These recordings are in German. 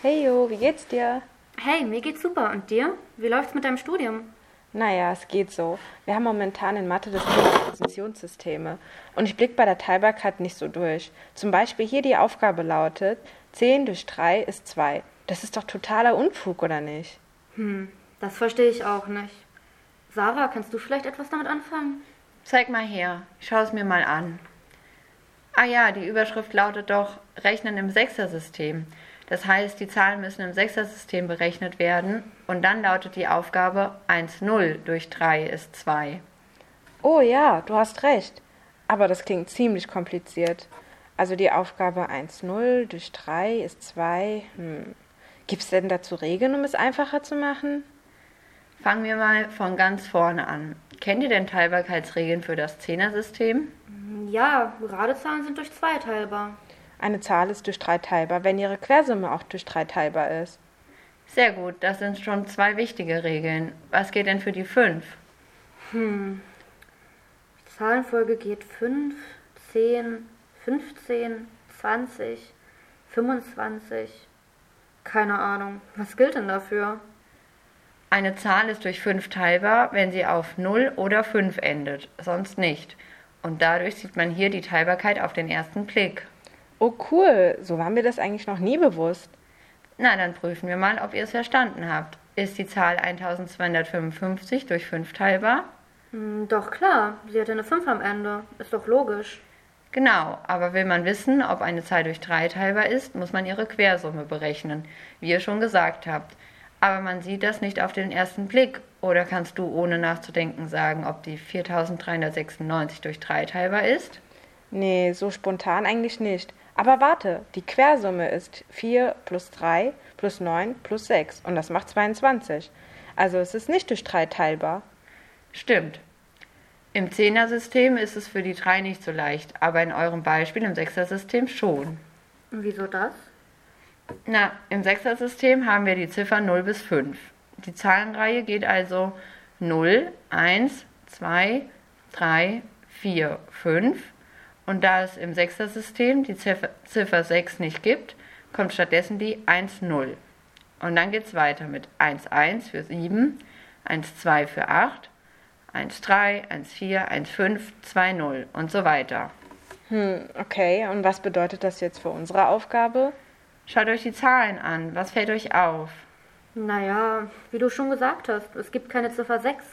Hey Jo, wie geht's dir? Hey, mir geht's super. Und dir? Wie läuft's mit deinem Studium? Naja, es geht so. Wir haben momentan in Mathe das Thema Präsentationssysteme. Und ich blick bei der Teilbarkeit nicht so durch. Zum Beispiel hier die Aufgabe lautet, 10 durch 3 ist 2. Das ist doch totaler Unfug, oder nicht? Hm, das verstehe ich auch nicht. Sarah, kannst du vielleicht etwas damit anfangen? Zeig mal her, ich schaue es mir mal an. Ah ja, die Überschrift lautet doch Rechnen im Sechsersystem. Das heißt, die Zahlen müssen im Sechsersystem berechnet werden und dann lautet die Aufgabe 1 0 durch 3 ist 2. Oh ja, du hast recht. Aber das klingt ziemlich kompliziert. Also die Aufgabe 1 0 durch 3 ist 2. Hm. Gibt es denn dazu Regeln, um es einfacher zu machen? Fangen wir mal von ganz vorne an. Kennt ihr denn Teilbarkeitsregeln für das Zehnersystem? Ja, gerade Zahlen sind durch 2 teilbar. Eine Zahl ist durch 3 teilbar, wenn ihre Quersumme auch durch 3 teilbar ist. Sehr gut, das sind schon zwei wichtige Regeln. Was geht denn für die 5? Hm. Die Zahlenfolge geht 5, 10, 15, 20, 25. Keine Ahnung. Was gilt denn dafür? Eine Zahl ist durch 5 teilbar, wenn sie auf 0 oder 5 endet, sonst nicht. Und dadurch sieht man hier die Teilbarkeit auf den ersten Blick. Oh cool, so war mir das eigentlich noch nie bewusst. Na, dann prüfen wir mal, ob ihr es verstanden habt. Ist die Zahl 1255 durch 5 teilbar? Hm, doch klar, sie hat eine 5 am Ende. Ist doch logisch. Genau, aber will man wissen, ob eine Zahl durch 3 teilbar ist, muss man ihre Quersumme berechnen, wie ihr schon gesagt habt. Aber man sieht das nicht auf den ersten Blick. Oder kannst du ohne nachzudenken sagen, ob die 4396 durch 3 teilbar ist? Nee, so spontan eigentlich nicht. Aber warte, die Quersumme ist 4 plus 3 plus 9 plus 6 und das macht 22. Also es ist nicht durch 3 teilbar. Stimmt. Im Zehnersystem ist es für die 3 nicht so leicht, aber in eurem Beispiel im Sechsersystem schon. Und wieso das? Na, im Sechsersystem haben wir die Ziffern 0 bis 5. Die Zahlenreihe geht also 0, 1, 2, 3, 4, 5 und da es im Sechsersystem die Ziffer, Ziffer 6 nicht gibt, kommt stattdessen die 1, 0. Und dann geht es weiter mit 1, 1 für 7, 1, 2 für 8, 1, 3, 1, 4, 1, 5, 2, 0 und so weiter. Hm, okay. Und was bedeutet das jetzt für unsere Aufgabe? Schaut euch die Zahlen an. Was fällt euch auf? Naja, wie du schon gesagt hast, es gibt keine Ziffer 6.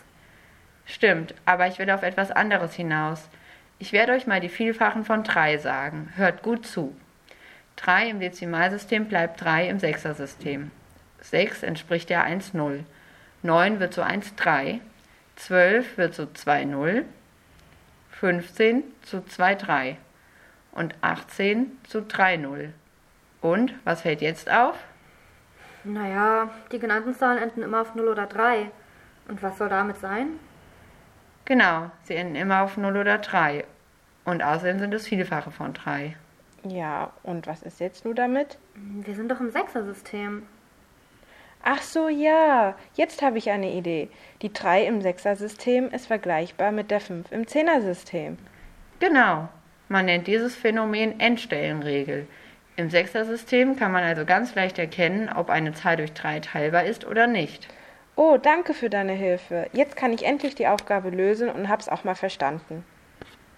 Stimmt, aber ich will auf etwas anderes hinaus. Ich werde euch mal die Vielfachen von 3 sagen. Hört gut zu. 3 im Dezimalsystem bleibt 3 im Sechsersystem. 6 entspricht ja 1, 0. 9 wird zu 1, 3. 12 wird zu 2, 0. 15 zu 2, 3. Und 18 zu 3, 0. Und, was fällt jetzt auf? Naja, die genannten Zahlen enden immer auf 0 oder 3. Und was soll damit sein? Genau, sie enden immer auf 0 oder 3. Und außerdem sind es Vielfache von 3. Ja, und was ist jetzt nur damit? Wir sind doch im Sechsersystem. Ach so, ja, jetzt habe ich eine Idee. Die 3 im Sechsersystem ist vergleichbar mit der 5 im Zehnersystem. Genau, man nennt dieses Phänomen Endstellenregel. Im Sechsersystem kann man also ganz leicht erkennen, ob eine Zahl durch 3 teilbar ist oder nicht. Oh, danke für deine Hilfe. Jetzt kann ich endlich die Aufgabe lösen und hab's auch mal verstanden.